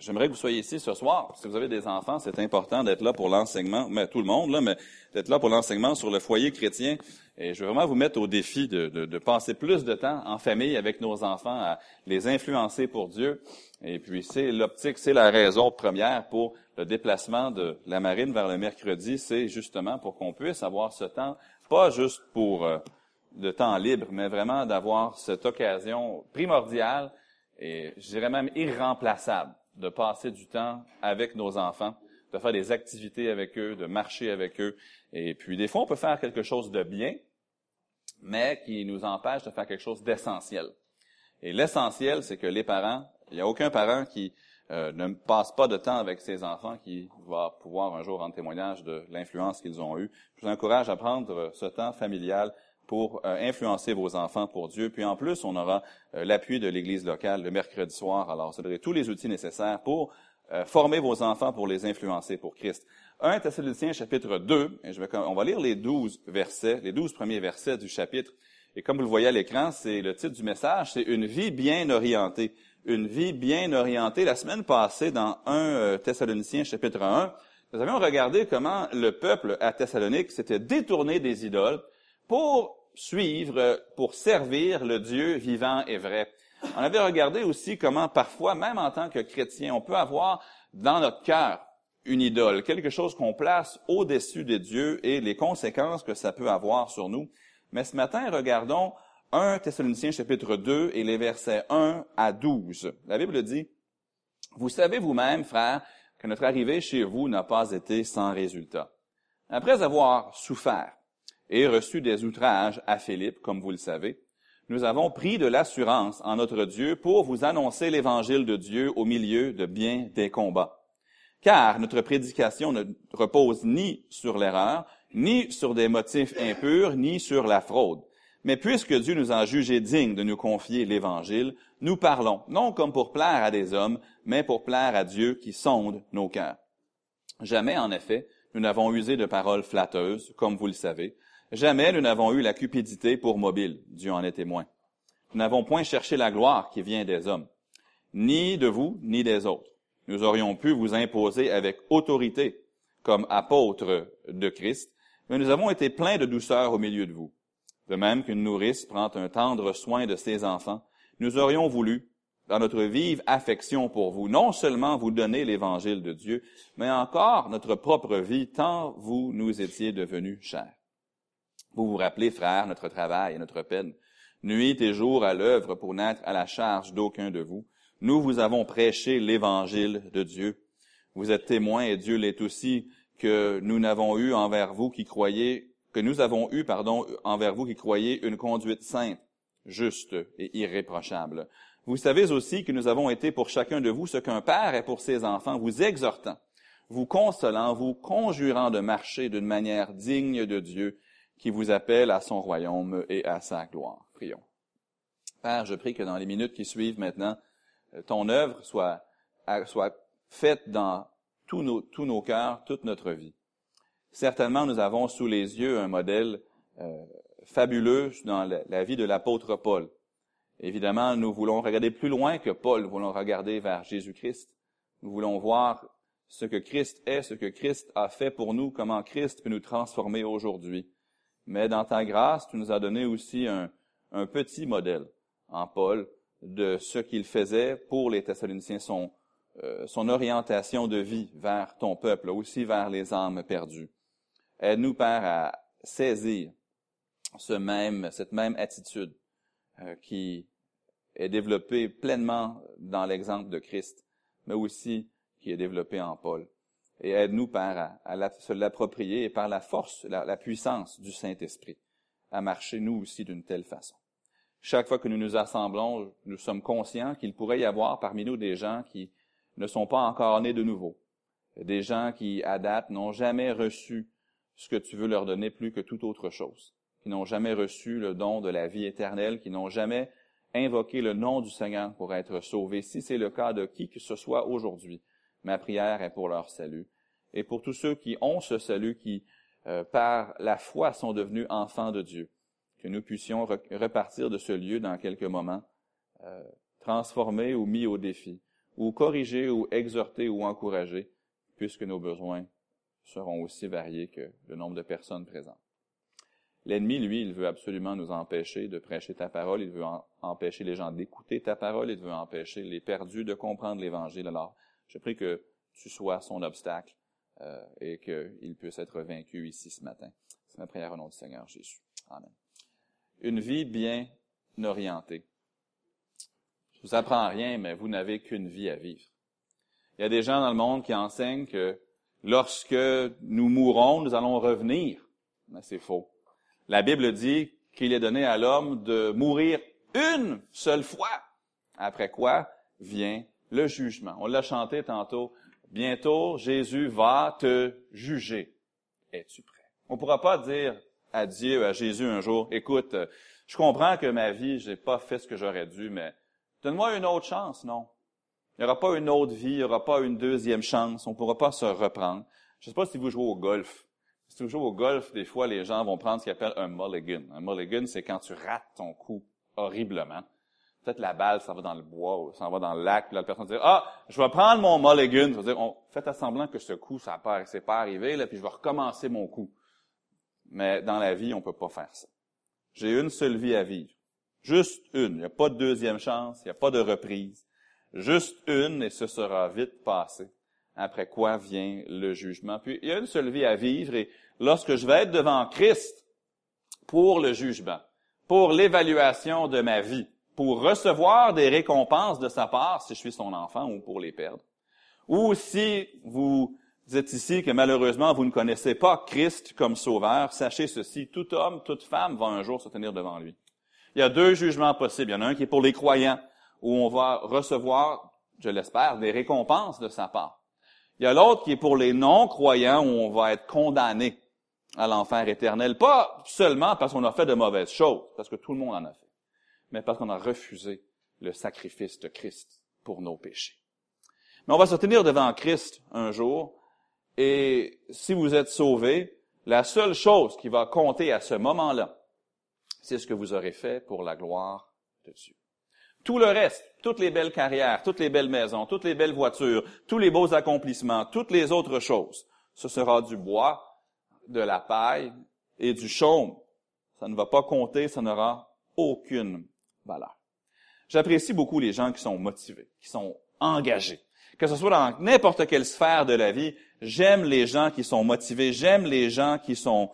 J'aimerais que vous soyez ici ce soir. Si vous avez des enfants, c'est important d'être là pour l'enseignement, mais tout le monde, là, mais d'être là pour l'enseignement sur le foyer chrétien. Et je veux vraiment vous mettre au défi de, de, de, passer plus de temps en famille avec nos enfants, à les influencer pour Dieu. Et puis c'est l'optique, c'est la raison première pour le déplacement de la marine vers le mercredi, c'est justement pour qu'on puisse avoir ce temps, pas juste pour euh, de temps libre, mais vraiment d'avoir cette occasion primordiale et je dirais même irremplaçable de passer du temps avec nos enfants, de faire des activités avec eux, de marcher avec eux. Et puis, des fois, on peut faire quelque chose de bien, mais qui nous empêche de faire quelque chose d'essentiel. Et l'essentiel, c'est que les parents, il n'y a aucun parent qui euh, ne passe pas de temps avec ses enfants qui va pouvoir un jour rendre témoignage de l'influence qu'ils ont eue. Je vous encourage à prendre ce temps familial pour euh, influencer vos enfants pour Dieu. Puis en plus, on aura euh, l'appui de l'Église locale le mercredi soir. Alors, ça donnerait tous les outils nécessaires pour euh, former vos enfants pour les influencer pour Christ. 1 Thessaloniciens chapitre 2, et je vais, on va lire les douze versets, les douze premiers versets du chapitre. Et comme vous le voyez à l'écran, c'est le titre du message, c'est une vie bien orientée. Une vie bien orientée. La semaine passée, dans 1 Thessaloniciens chapitre 1, nous avions regardé comment le peuple à Thessalonique s'était détourné des idoles pour suivre, pour servir le Dieu vivant et vrai. On avait regardé aussi comment parfois, même en tant que chrétien, on peut avoir dans notre cœur une idole, quelque chose qu'on place au-dessus des dieux et les conséquences que ça peut avoir sur nous. Mais ce matin, regardons 1 Thessaloniciens chapitre 2 et les versets 1 à 12. La Bible dit, Vous savez vous-même, frères, que notre arrivée chez vous n'a pas été sans résultat. Après avoir souffert, et reçu des outrages à Philippe, comme vous le savez, nous avons pris de l'assurance en notre Dieu pour vous annoncer l'évangile de Dieu au milieu de bien des combats. Car notre prédication ne repose ni sur l'erreur, ni sur des motifs impurs, ni sur la fraude. Mais puisque Dieu nous a jugés dignes de nous confier l'évangile, nous parlons, non comme pour plaire à des hommes, mais pour plaire à Dieu qui sonde nos cœurs. Jamais, en effet, nous n'avons usé de paroles flatteuses, comme vous le savez, Jamais nous n'avons eu la cupidité pour mobile, Dieu en est témoin. Nous n'avons point cherché la gloire qui vient des hommes, ni de vous, ni des autres. Nous aurions pu vous imposer avec autorité comme apôtres de Christ, mais nous avons été pleins de douceur au milieu de vous. De même qu'une nourrice prend un tendre soin de ses enfants, nous aurions voulu, dans notre vive affection pour vous, non seulement vous donner l'évangile de Dieu, mais encore notre propre vie, tant vous nous étiez devenus chers. Vous vous rappelez, frères, notre travail et notre peine. Nuit et jour à l'œuvre pour n'être à la charge d'aucun de vous. Nous vous avons prêché l'évangile de Dieu. Vous êtes témoins, et Dieu l'est aussi, que nous n'avons eu envers vous qui croyez, que nous avons eu, pardon, envers vous qui croyez une conduite sainte, juste et irréprochable. Vous savez aussi que nous avons été pour chacun de vous ce qu'un père est pour ses enfants, vous exhortant, vous consolant, vous conjurant de marcher d'une manière digne de Dieu qui vous appelle à son royaume et à sa gloire. Prions. Père, je prie que dans les minutes qui suivent maintenant, euh, ton œuvre soit, soit faite dans tous nos, tous nos cœurs, toute notre vie. Certainement, nous avons sous les yeux un modèle euh, fabuleux dans la, la vie de l'apôtre Paul. Évidemment, nous voulons regarder plus loin que Paul, nous voulons regarder vers Jésus-Christ. Nous voulons voir ce que Christ est, ce que Christ a fait pour nous, comment Christ peut nous transformer aujourd'hui mais dans ta grâce, tu nous as donné aussi un, petit modèle en Paul de ce qu'il faisait pour les Thessaloniciens, son, euh, orientation de vie vers ton peuple, aussi vers les âmes perdues. Aide-nous, Père, à saisir ce même, cette même attitude euh, qui est développée pleinement dans l'exemple de Christ, mais aussi qui est développée en Paul. Et aide-nous, Père, à, se l'approprier et par la force, la, puissance du Saint-Esprit, à marcher nous aussi d'une telle façon. Chaque fois que nous nous assemblons, nous sommes conscients qu'il pourrait y avoir parmi nous des gens qui ne sont pas encore nés de nouveau, des gens qui, à date, n'ont jamais reçu ce que tu veux leur donner plus que toute autre chose, qui n'ont jamais reçu le don de la vie éternelle, qui n'ont jamais invoqué le nom du Seigneur pour être sauvés. Si c'est le cas de qui que ce soit aujourd'hui, Ma prière est pour leur salut. Et pour tous ceux qui ont ce salut, qui, euh, par la foi, sont devenus enfants de Dieu, que nous puissions repartir de ce lieu dans quelques moments, euh, transformés ou mis au défi, ou corriger, ou exhorter, ou encourager, puisque nos besoins seront aussi variés que le nombre de personnes présentes. L'ennemi, lui, il veut absolument nous empêcher de prêcher ta parole, il veut empêcher les gens d'écouter ta parole, il veut empêcher les perdus de comprendre l'Évangile. Alors, je prie que tu sois son obstacle euh, et qu'il puisse être vaincu ici ce matin. C'est ma prière au nom du Seigneur Jésus. Amen. Une vie bien orientée. Je vous apprends rien, mais vous n'avez qu'une vie à vivre. Il y a des gens dans le monde qui enseignent que lorsque nous mourrons, nous allons revenir. Mais c'est faux. La Bible dit qu'il est donné à l'homme de mourir une seule fois, après quoi vient le jugement. On l'a chanté tantôt. Bientôt, Jésus va te juger. Es-tu prêt? On ne pourra pas dire à Dieu, à Jésus un jour, écoute, je comprends que ma vie, j'ai pas fait ce que j'aurais dû, mais donne-moi une autre chance, non? Il n'y aura pas une autre vie, il n'y aura pas une deuxième chance, on ne pourra pas se reprendre. Je ne sais pas si vous jouez au golf. Si tu joues au golf, des fois, les gens vont prendre ce qu'ils appellent un mulligan. Un mulligan, c'est quand tu rates ton coup horriblement. Peut-être la balle ça va dans le bois ça va dans le lac, puis la personne dit Ah, je vais prendre mon mulligan. Ça veut dire, on, faites semblant que ce coup, ça pas, c'est pas arrivé, là, puis je vais recommencer mon coup. Mais dans la vie, on peut pas faire ça. J'ai une seule vie à vivre. Juste une. Il n'y a pas de deuxième chance, il n'y a pas de reprise. Juste une, et ce sera vite passé. Après quoi vient le jugement. Puis il y a une seule vie à vivre, et lorsque je vais être devant Christ pour le jugement, pour l'évaluation de ma vie, pour recevoir des récompenses de sa part si je suis son enfant ou pour les perdre. Ou si vous êtes ici que malheureusement vous ne connaissez pas Christ comme sauveur, sachez ceci, tout homme, toute femme va un jour se tenir devant lui. Il y a deux jugements possibles. Il y en a un qui est pour les croyants, où on va recevoir, je l'espère, des récompenses de sa part. Il y a l'autre qui est pour les non-croyants, où on va être condamné à l'enfer éternel, pas seulement parce qu'on a fait de mauvaises choses, parce que tout le monde en a fait, mais parce qu'on a refusé le sacrifice de Christ pour nos péchés. Mais on va se tenir devant Christ un jour, et si vous êtes sauvés, la seule chose qui va compter à ce moment-là, c'est ce que vous aurez fait pour la gloire de Dieu. Tout le reste, toutes les belles carrières, toutes les belles maisons, toutes les belles voitures, tous les beaux accomplissements, toutes les autres choses, ce sera du bois de la paille et du chaume. Ça ne va pas compter, ça n'aura aucune J'apprécie beaucoup les gens qui sont motivés, qui sont engagés. Que ce soit dans n'importe quelle sphère de la vie, j'aime les gens qui sont motivés, j'aime les gens qui sont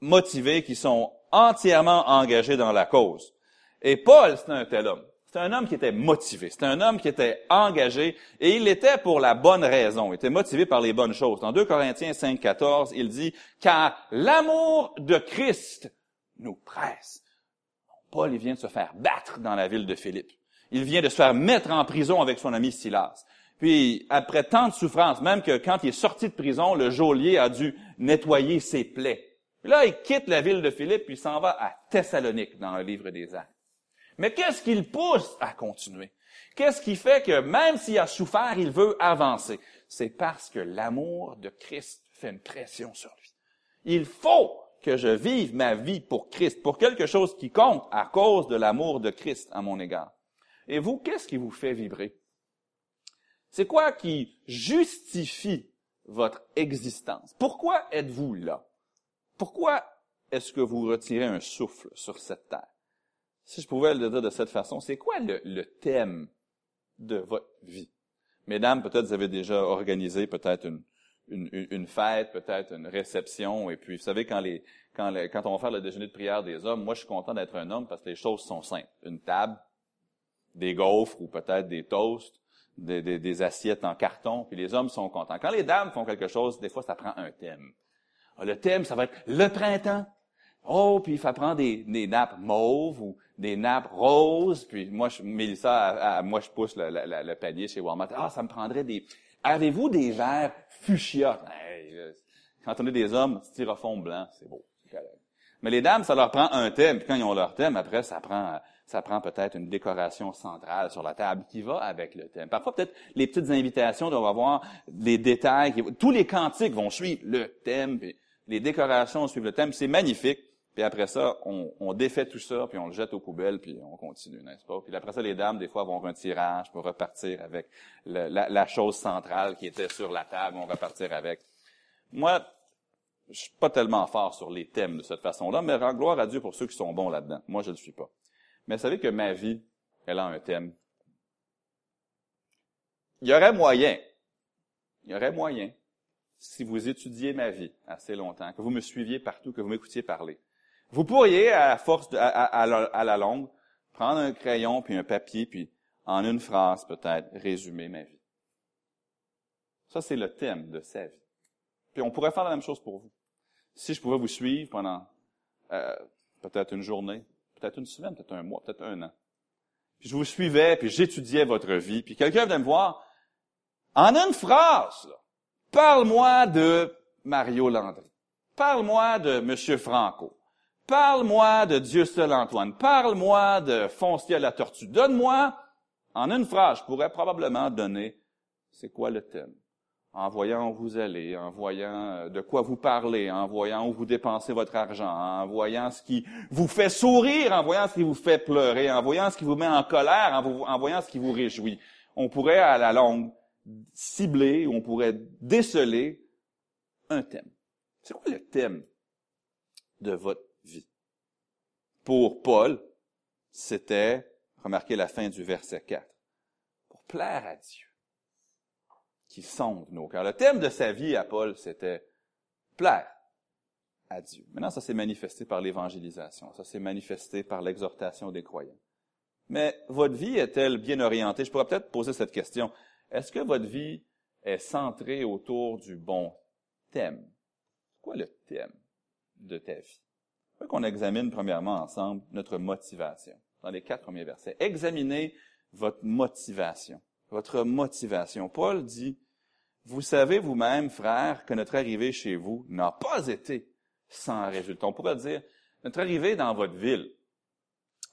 motivés, qui sont entièrement engagés dans la cause. Et Paul, c'est un tel homme. C'est un homme qui était motivé. C'est un homme qui était engagé et il l'était pour la bonne raison. Il était motivé par les bonnes choses. Dans 2 Corinthiens 5, 14, il dit, car l'amour de Christ nous presse. Paul, il vient de se faire battre dans la ville de Philippe. Il vient de se faire mettre en prison avec son ami Silas. Puis, après tant de souffrances, même que quand il est sorti de prison, le geôlier a dû nettoyer ses plaies. là, il quitte la ville de Philippe, puis s'en va à Thessalonique, dans le livre des Actes. Mais qu'est-ce qui le pousse à continuer? Qu'est-ce qui fait que même s'il a souffert, il veut avancer? C'est parce que l'amour de Christ fait une pression sur lui. Il faut que je vive ma vie pour Christ, pour quelque chose qui compte à cause de l'amour de Christ à mon égard. Et vous, qu'est-ce qui vous fait vibrer? C'est quoi qui justifie votre existence? Pourquoi êtes-vous là? Pourquoi est-ce que vous retirez un souffle sur cette terre? si je pouvais le dire de cette façon, c'est quoi le, thème de votre vie? Mesdames, peut-être vous avez déjà organisé peut-être une, une, fête, peut-être une réception, et puis vous savez, quand, les, quand, les, quand on va faire le déjeuner de prière des hommes, moi je suis content d'être un homme parce que les choses sont simples. Une table, des gaufres ou peut-être des toasts, des, des, assiettes en carton, puis les hommes sont contents. Quand les dames font quelque chose, des fois ça prend un thème. Le thème, ça va être le printemps. Oh, puis faut prendre des, des nappes mauves ou des nappes roses. Puis moi, je, Mélissa, moi, je pousse le, le, le, panier chez Walmart. Ah, ça me prendrait des... Avez-vous des verres fuchsia? quand on est des hommes, styrofoam blanc, c'est beau. Mais les dames, ça leur prend un thème. Puis quand ils ont leur thème, après, ça prend ça prend peut-être une décoration centrale sur la table qui va avec le thème. Parfois, peut-être, les petites invitations doivent avoir des détails. Tous les cantiques vont suivre le thème. Puis les décorations suivent le thème. C'est magnifique. Puis après ça, on, on, défait tout ça, puis on le jette aux poubelles, puis on continue, n'est-ce pas? Puis après ça, les dames, des fois, vont un tirage pour repartir avec la, la, chose centrale qui était sur la table, vont repartir avec. Moi, je suis pas tellement fort sur les thèmes de cette façon-là, mais rends gloire à Dieu pour ceux qui sont bons là-dedans. Moi, je ne le suis pas. Mais vous savez que ma vie, elle a un thème. Il y aurait moyen, il y aurait moyen, si vous étudiez ma vie assez longtemps, que vous me suiviez partout, que vous m'écoutiez parler, vous pourriez, à force, de, à, la, longue, prendre un crayon puis un papier, puis en une phrase peut-être résumer ma vie. Ça, c'est le thème de sa vie. Puis on pourrait faire la même chose pour vous. Si je pouvais vous suivre pendant euh, peut-être une journée, peut-être une semaine, peut-être un mois, peut-être un an. Puis je vous suivais, puis j'étudiais votre vie, puis quelqu'un venait me voir, en une phrase, parle-moi de Mario Landry. Parle-moi de M. Franco. Parle-moi de Dieu seul Antoine. Parle-moi de Foncier la tortue. Donne-moi, en une phrase, je pourrais probablement donner, c'est quoi le thème? En voyant où vous allez, en voyant euh, de quoi vous parlez, en voyant où vous dépensez votre argent, en voyant ce qui vous fait sourire, en voyant ce qui vous fait pleurer, en voyant ce qui vous met en colère, en, voyant ce qui vous réjouit. On pourrait, à la longue, cibler, on pourrait déceler un thème. C'est quoi le thème de votre. Pour Paul, c'était, remarquez la fin du verset 4, pour plaire à Dieu, qui sonde nos cœurs. Le thème de sa vie à Paul, c'était plaire à Dieu. Maintenant, ça s'est manifesté par l'évangélisation, ça s'est manifesté par l'exhortation des croyants. Mais votre vie est-elle bien orientée? Je pourrais peut-être poser cette question. Est-ce que votre vie est centrée autour du bon thème? Quoi le thème de ta vie? Qu'on examine premièrement ensemble notre motivation dans les quatre premiers versets. Examinez votre motivation. Votre motivation. Paul dit, vous savez vous-même, frère, que notre arrivée chez vous n'a pas été sans résultat. On pourrait dire, notre arrivée dans votre ville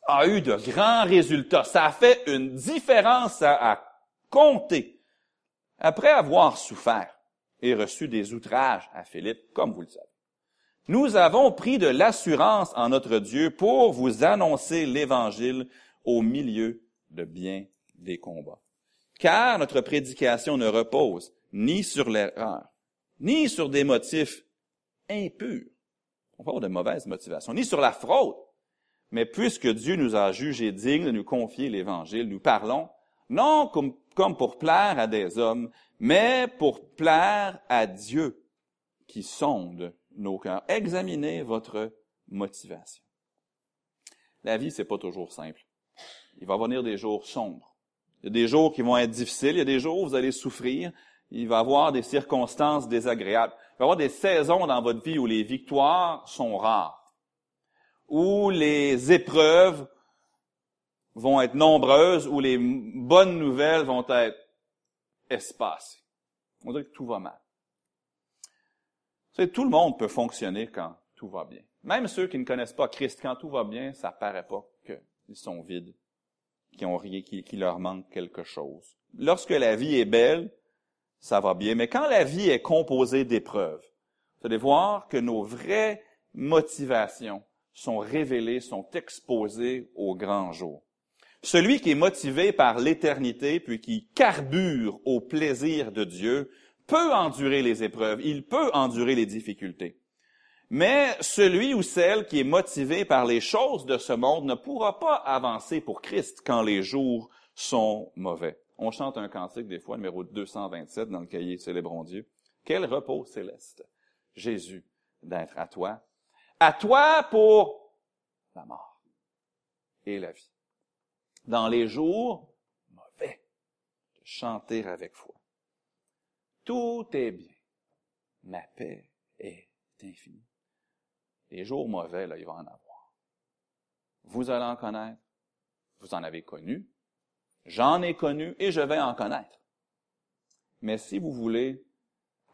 a eu de grands résultats. Ça a fait une différence à compter. Après avoir souffert et reçu des outrages à Philippe, comme vous le savez. Nous avons pris de l'assurance en notre Dieu pour vous annoncer l'Évangile au milieu de bien des combats. Car notre prédication ne repose ni sur l'erreur, ni sur des motifs impurs, on parle de mauvaise motivation, ni sur la fraude. Mais puisque Dieu nous a jugés dignes de nous confier l'Évangile, nous parlons non comme pour plaire à des hommes, mais pour plaire à Dieu qui sonde nos cœurs. Examinez votre motivation. La vie, c'est pas toujours simple. Il va venir des jours sombres. Il y a des jours qui vont être difficiles. Il y a des jours où vous allez souffrir. Il va y avoir des circonstances désagréables. Il va y avoir des saisons dans votre vie où les victoires sont rares. Où les épreuves vont être nombreuses, où les bonnes nouvelles vont être espacées. On dirait que tout va mal tout le monde peut fonctionner quand tout va bien. Même ceux qui ne connaissent pas Christ, quand tout va bien, ça paraît pas qu'ils sont vides, qu'ils ont rien, qu'il leur manque quelque chose. Lorsque la vie est belle, ça va bien. Mais quand la vie est composée d'épreuves, vous allez voir que nos vraies motivations sont révélées, sont exposées au grand jour. Celui qui est motivé par l'éternité, puis qui carbure au plaisir de Dieu, peut endurer les épreuves, il peut endurer les difficultés. Mais celui ou celle qui est motivé par les choses de ce monde ne pourra pas avancer pour Christ quand les jours sont mauvais. On chante un cantique des fois, numéro 227 dans le cahier Célébrons Dieu. Quel repos céleste, Jésus, d'être à toi. À toi pour la mort et la vie. Dans les jours mauvais, chanter avec foi. Tout est bien. Ma paix est infinie. Les jours mauvais, il va en avoir. Vous allez en connaître. Vous en avez connu. J'en ai connu et je vais en connaître. Mais si vous voulez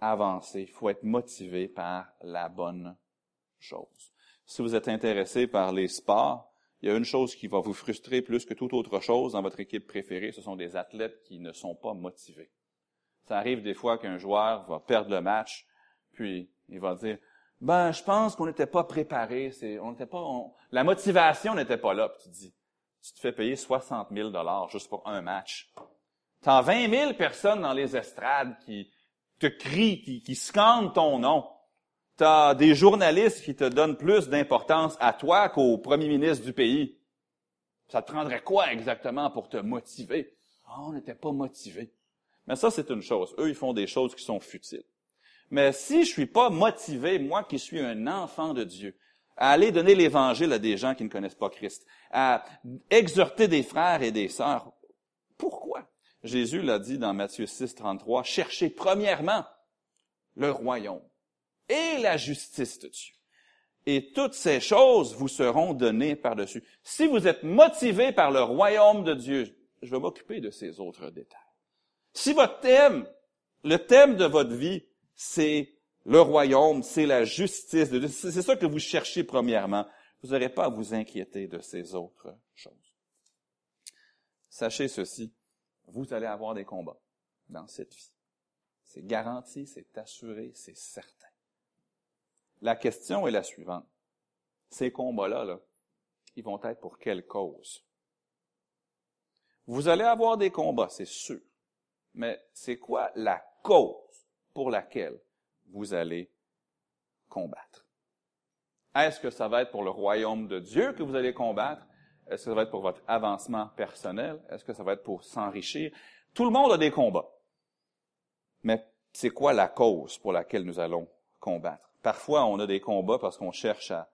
avancer, il faut être motivé par la bonne chose. Si vous êtes intéressé par les sports, il y a une chose qui va vous frustrer plus que toute autre chose dans votre équipe préférée, ce sont des athlètes qui ne sont pas motivés. Ça arrive des fois qu'un joueur va perdre le match, puis il va dire Ben, je pense qu'on n'était pas préparé. on n'était pas, la motivation n'était pas là. Puis tu dis, tu te fais payer 60 000 dollars juste pour un match. T'as 20 000 personnes dans les estrades qui te crient, qui, scandent ton nom. T'as des journalistes qui te donnent plus d'importance à toi qu'au premier ministre du pays. Ça te prendrait quoi exactement pour te motiver? Ah, on n'était pas motivé. Mais ça, c'est une chose. Eux, ils font des choses qui sont futiles. Mais si je suis pas motivé, moi qui suis un enfant de Dieu, à aller donner l'évangile à des gens qui ne connaissent pas Christ, à exhorter des frères et des sœurs, pourquoi? Jésus l'a dit dans Matthieu 6, 33, cherchez premièrement le royaume et la justice de Dieu. Et toutes ces choses vous seront données par-dessus. Si vous êtes motivé par le royaume de Dieu, je vais m'occuper de ces autres détails. Si votre thème, le thème de votre vie, c'est le royaume, c'est la justice, c'est ça que vous cherchez premièrement, vous n'aurez pas à vous inquiéter de ces autres choses. Sachez ceci, vous allez avoir des combats dans cette vie. C'est garanti, c'est assuré, c'est certain. La question est la suivante. Ces combats-là, là, ils vont être pour quelle cause? Vous allez avoir des combats, c'est sûr. Mais c'est quoi la cause pour laquelle vous allez combattre? Est-ce que ça va être pour le royaume de Dieu que vous allez combattre? Est-ce que ça va être pour votre avancement personnel? Est-ce que ça va être pour s'enrichir? Tout le monde a des combats. Mais c'est quoi la cause pour laquelle nous allons combattre? Parfois, on a des combats parce qu'on cherche à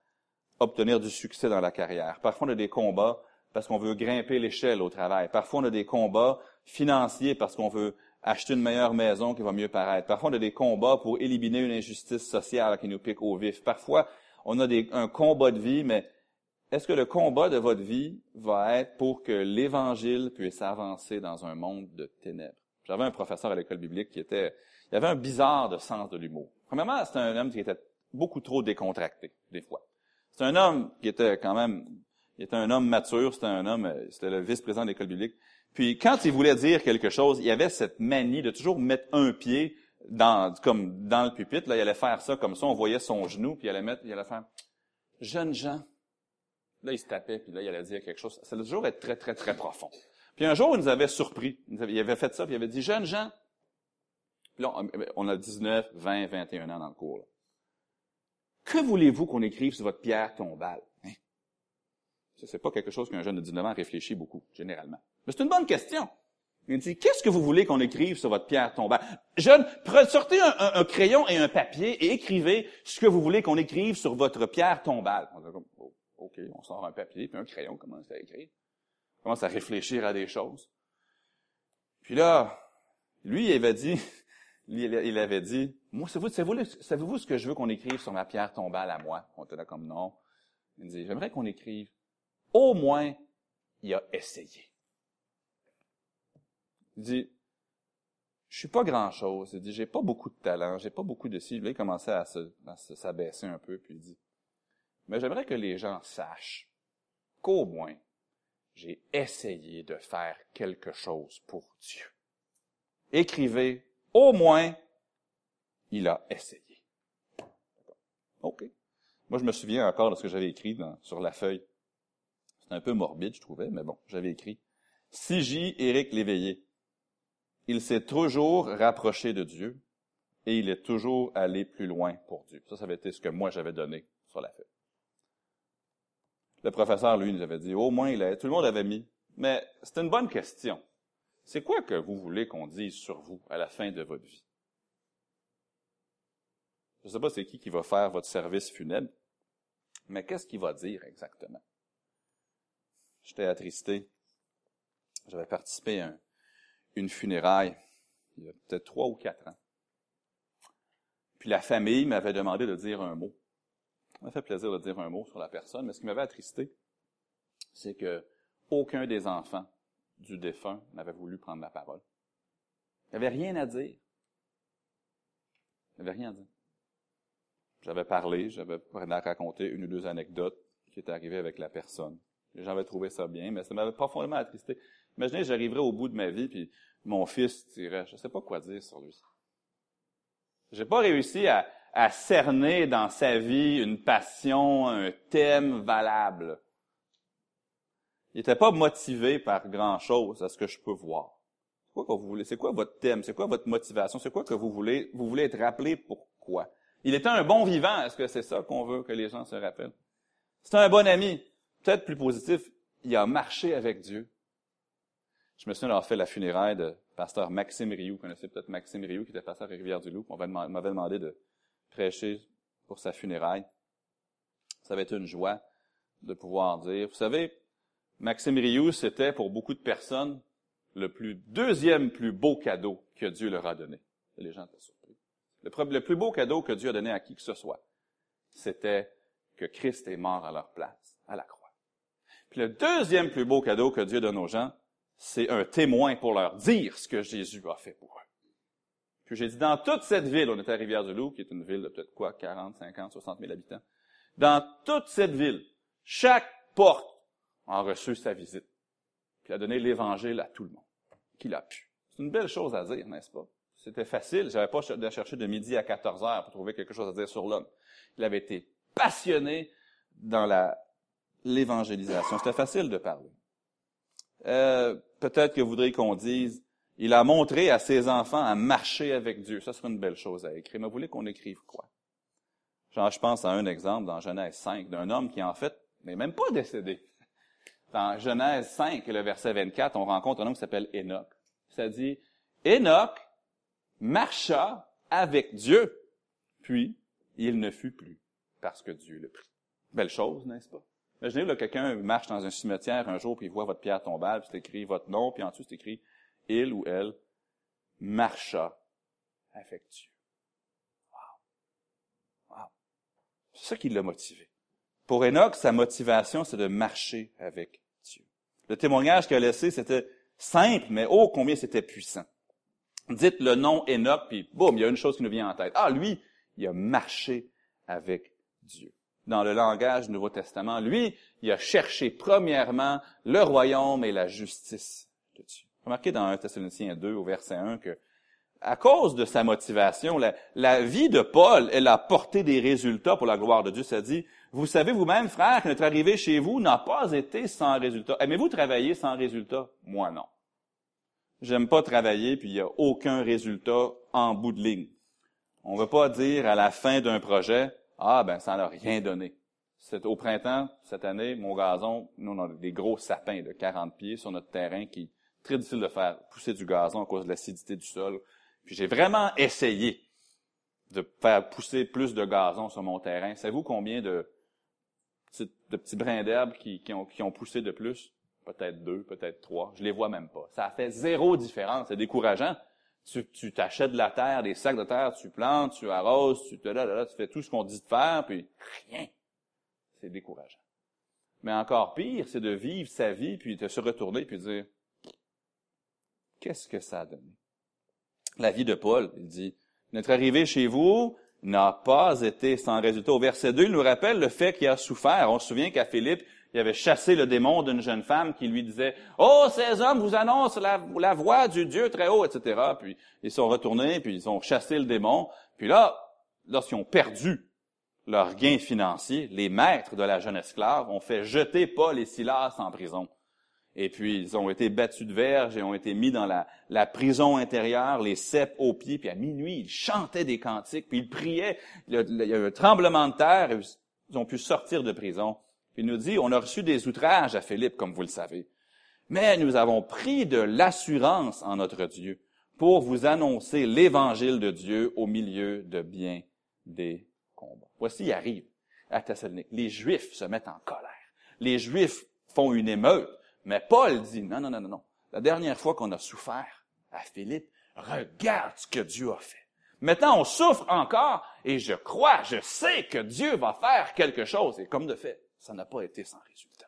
obtenir du succès dans la carrière. Parfois, on a des combats parce qu'on veut grimper l'échelle au travail. Parfois, on a des combats financiers parce qu'on veut acheter une meilleure maison qui va mieux paraître. Parfois, on a des combats pour éliminer une injustice sociale qui nous pique au vif. Parfois, on a des, un combat de vie, mais est-ce que le combat de votre vie va être pour que l'Évangile puisse avancer dans un monde de ténèbres? J'avais un professeur à l'école biblique qui était, il avait un bizarre de sens de l'humour. Premièrement, c'était un homme qui était beaucoup trop décontracté, des fois. C'est un homme qui était quand même, il était un homme mature, c'était un homme, c'était le vice-président de l'école biblique. Puis quand il voulait dire quelque chose, il avait cette manie de toujours mettre un pied dans, comme dans le pupitre. Là, il allait faire ça comme ça, on voyait son genou, puis il allait mettre, il allait faire, jeunes gens, Là, il se tapait, puis là, il allait dire quelque chose. Ça allait toujours être très, très, très profond. Puis un jour, il nous avait surpris. Il avait fait ça, puis il avait dit, jeunes gens, puis là, on a 19, 20, 21 ans dans le cours. Que voulez-vous qu'on écrive sur votre pierre tombale? Hein? Ce n'est pas quelque chose qu'un jeune de 19 ans réfléchit beaucoup, généralement. C'est une bonne question. Il dit, qu'est-ce que vous voulez qu'on écrive sur votre pierre tombale? Jeune, sortez un, crayon et un papier et écrivez ce que vous voulez qu'on écrive sur votre pierre tombale. OK, on sort un papier puis un crayon, on commence à écrire. On commence à réfléchir à des choses. Puis là, lui, il avait dit, il avait dit, moi, savez-vous, savez-vous ce que je veux qu'on écrive sur ma pierre tombale à moi? On était là comme non. Il dit, j'aimerais qu'on écrive, au moins, il a essayé. Il dit, je suis pas grand chose. Il dit, j'ai pas beaucoup de talent, j'ai pas beaucoup de ci. il commençait à s'abaisser un peu, puis il dit, mais j'aimerais que les gens sachent qu'au moins, j'ai essayé de faire quelque chose pour Dieu. Écrivez, au moins, il a essayé. OK. Moi, je me souviens encore de ce que j'avais écrit sur la feuille. C'était un peu morbide, je trouvais, mais bon, j'avais écrit. j Éric Léveillé. Il s'est toujours rapproché de Dieu et il est toujours allé plus loin pour Dieu. Ça, ça avait été ce que moi j'avais donné sur la feuille. Le professeur, lui, nous avait dit, au moins, il a, tout le monde avait mis. Mais c'est une bonne question. C'est quoi que vous voulez qu'on dise sur vous à la fin de votre vie? Je ne sais pas c'est qui qui va faire votre service funèbre, mais qu'est-ce qu'il va dire exactement? J'étais attristé. J'avais participé à une funéraille il y a peut-être trois ou quatre ans. Puis la famille m'avait demandé de dire un mot. Ça m'a fait plaisir de dire un mot sur la personne, mais ce qui m'avait attristé, c'est que aucun des enfants du défunt n'avait voulu prendre la parole. Il n'y avait rien à dire. Il n'y avait rien à dire. J'avais parlé, j'avais raconté une ou deux anecdotes qui étaient arrivées avec la personne. J'avais trouvé ça bien, mais ça m'avait profondément attristé. Imaginez, j'arriverais au bout de ma vie, puis mon fils dirait, je ne sais pas quoi dire sur lui. J'ai pas réussi à, à cerner dans sa vie une passion, un thème valable. Il n'était pas motivé par grand-chose à ce que je peux voir. C'est quoi que vous voulez? C'est quoi votre thème? C'est quoi votre motivation? C'est quoi que vous voulez? Vous voulez être rappelé pourquoi? Il était un bon vivant. Est-ce que c'est ça qu'on veut que les gens se rappellent? C'est un bon ami. Peut-être plus positif, il a marché avec Dieu. Je me souviens d'avoir fait la funéraille de pasteur Maxime Rioux. Vous connaissez peut-être Maxime Rioux, qui était pasteur à Rivière-du-Loup. On m'avait demandé de prêcher pour sa funéraille. Ça avait été une joie de pouvoir dire. Vous savez, Maxime Rioux, c'était pour beaucoup de personnes le plus, deuxième plus beau cadeau que Dieu leur a donné. les gens étaient surpris. Le, le plus beau cadeau que Dieu a donné à qui que ce soit, c'était que Christ est mort à leur place, à la croix. Puis le deuxième plus beau cadeau que Dieu donne aux gens, c'est un témoin pour leur dire ce que Jésus a fait pour eux. Puis j'ai dit, dans toute cette ville, on était à Rivière-du-Loup, qui est une ville de peut-être quoi, 40, 50, 60 000 habitants. Dans toute cette ville, chaque porte a reçu sa visite. Puis a donné l'Évangile à tout le monde, qu'il a pu. C'est une belle chose à dire, n'est-ce pas? C'était facile. J'avais pas à chercher de midi à 14 heures pour trouver quelque chose à dire sur l'homme. Il avait été passionné dans la, l'évangélisation. C'était facile de parler. Euh, peut-être que vous voudriez qu'on dise, il a montré à ses enfants à marcher avec Dieu. Ça serait une belle chose à écrire. Mais vous voulez qu'on écrive quoi? Genre, je pense à un exemple dans Genèse 5 d'un homme qui, en fait, n'est même pas décédé. Dans Genèse 5, le verset 24, on rencontre un homme qui s'appelle Enoch. Ça dit, Enoch marcha avec Dieu, puis il ne fut plus, parce que Dieu le prit. Belle chose, n'est-ce pas? Imaginez, là, quelqu'un marche dans un cimetière un jour, puis il voit votre pierre tombale, puis c'est écrit votre nom, puis en dessous, c'est écrit il ou elle marcha avec Dieu. Wow. Wow. C'est ça qui l'a motivé. Pour Enoch, sa motivation, c'est de marcher avec Dieu. Le témoignage qu'il a laissé, c'était simple, mais oh combien c'était puissant. Dites le nom Enoch, puis boum, il y a une chose qui nous vient en tête. Ah, lui, il a marché avec Dieu dans le langage du Nouveau Testament. Lui, il a cherché premièrement le royaume et la justice de Dieu. Remarquez dans 1 Thessaloniciens 2 au verset 1 que à cause de sa motivation, la, la, vie de Paul, elle a porté des résultats pour la gloire de Dieu. Ça dit, vous savez vous-même, frère, que notre arrivée chez vous n'a pas été sans résultat. Aimez-vous travailler sans résultat? Moi, non. J'aime pas travailler, puis il n'y a aucun résultat en bout de ligne. On ne veut pas dire à la fin d'un projet, ah, ben, ça n'a rien donné. C'est au printemps, cette année, mon gazon, nous, on a des gros sapins de 40 pieds sur notre terrain qui est très difficile de faire pousser du gazon à cause de l'acidité du sol. Puis j'ai vraiment essayé de faire pousser plus de gazon sur mon terrain. Savez-vous combien de, petits brins d'herbe qui, qui, ont, qui ont poussé de plus? Peut-être deux, peut-être trois. Je les vois même pas. Ça a fait zéro différence. C'est décourageant tu t'achètes de la terre, des sacs de terre, tu plantes, tu arroses, tu te là, là, tu fais tout ce qu'on dit de faire, puis rien. C'est décourageant. Mais encore pire, c'est de vivre sa vie, puis de se retourner, puis de dire, qu'est-ce que ça a donné? La vie de Paul, il dit, notre arrivée chez vous n'a pas été sans résultat. Au verset 2, il nous rappelle le fait qu'il a souffert. On se souvient qu'à Philippe, il avait chassé le démon d'une jeune femme qui lui disait Oh, ces hommes vous annoncent la, voix du Dieu très haut, etc. Puis ils sont retournés, puis ils ont chassé le démon. Puis là, lorsqu'ils ont perdu leur gain financier, les maîtres de la jeune esclave ont fait jeter Paul et Silas en prison. Et puis, ils ont été battus de verge et ont été mis dans la, prison intérieure, les cèpes aux pieds. Puis à minuit, ils chantaient des cantiques, puis ils priaient. Il y a eu un tremblement de terre, et ils ont pu sortir de prison. Il nous dit, on a reçu des outrages à Philippe, comme vous le savez. Mais nous avons pris de l'assurance en notre Dieu pour vous annoncer l'évangile de Dieu au milieu de bien des combats. Voici, il arrive à Thessalonique. Les Juifs se mettent en colère. Les Juifs font une émeute. Mais Paul dit, non, non, non, non, non. La dernière fois qu'on a souffert à Philippe, regarde ce que Dieu a fait. Maintenant, on souffre encore et je crois, je sais que Dieu va faire quelque chose. Et comme de fait, ça n'a pas été sans résultat.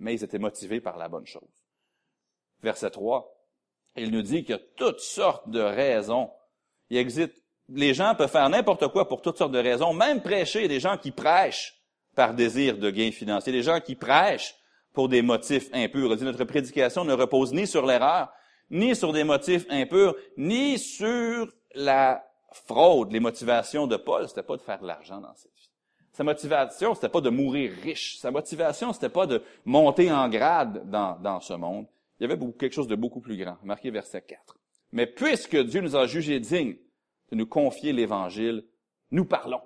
Mais ils étaient motivés par la bonne chose. Verset 3, il nous dit qu'il y a toutes sortes de raisons. Il existe, les gens peuvent faire n'importe quoi pour toutes sortes de raisons, même prêcher des gens qui prêchent par désir de gain financier, des gens qui prêchent pour des motifs impurs. Dit, notre prédication ne repose ni sur l'erreur, ni sur des motifs impurs, ni sur la fraude, les motivations de Paul, c'était pas de faire de l'argent dans cette vie. Sa motivation, c'était pas de mourir riche. Sa motivation, c'était pas de monter en grade dans, dans ce monde. Il y avait beaucoup, quelque chose de beaucoup plus grand. Marqué verset 4. Mais puisque Dieu nous a jugés dignes de nous confier l'Évangile, nous parlons.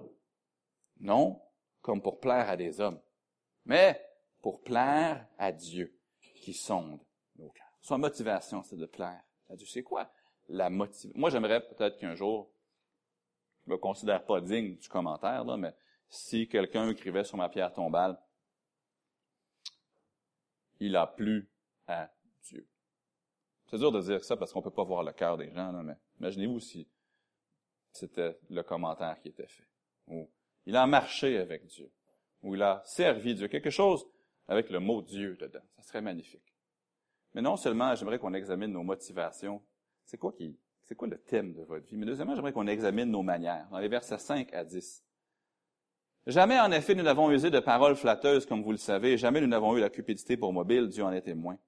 Non comme pour plaire à des hommes, mais pour plaire à Dieu qui sonde nos cœurs. Sa motivation, c'est de plaire à Dieu. C'est quoi la motivation? Moi, j'aimerais peut-être qu'un jour, je me considère pas digne du commentaire, là, mais si quelqu'un écrivait sur ma pierre tombale, il a plu à Dieu. C'est dur de dire ça parce qu'on peut pas voir le cœur des gens, mais imaginez-vous si c'était le commentaire qui était fait. Ou il a marché avec Dieu. Ou il a servi Dieu. Quelque chose avec le mot Dieu dedans. Ça serait magnifique. Mais non seulement j'aimerais qu'on examine nos motivations. C'est quoi qui, c'est quoi le thème de votre vie? Mais deuxièmement, j'aimerais qu'on examine nos manières. Dans les versets 5 à 10. Jamais, en effet, nous n'avons usé de paroles flatteuses, comme vous le savez. Jamais nous n'avons eu la cupidité pour mobile. Dieu en est témoin.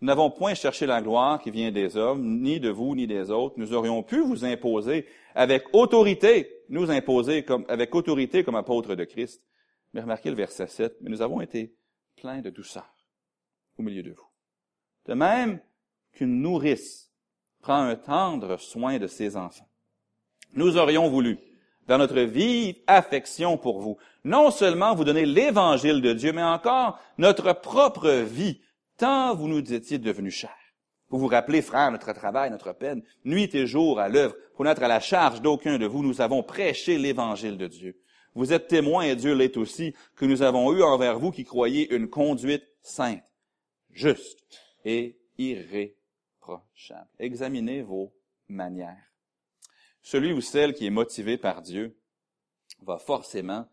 Nous n'avons point cherché la gloire qui vient des hommes, ni de vous, ni des autres. Nous aurions pu vous imposer avec autorité, nous imposer avec autorité comme apôtres de Christ. Mais remarquez le verset 7. Mais nous avons été pleins de douceur au milieu de vous. De même qu'une nourrice prend un tendre soin de ses enfants. Nous aurions voulu, dans notre vive affection pour vous, non seulement vous donner l'évangile de Dieu, mais encore notre propre vie, tant vous nous étiez devenus chers. Vous vous rappelez, frères, notre travail, notre peine, nuit et jour à l'œuvre, pour n'être à la charge d'aucun de vous, nous avons prêché l'évangile de Dieu. Vous êtes témoins, et Dieu l'est aussi, que nous avons eu envers vous qui croyez une conduite sainte, juste et irréprochable. Examinez vos manières. Celui ou celle qui est motivé par Dieu va forcément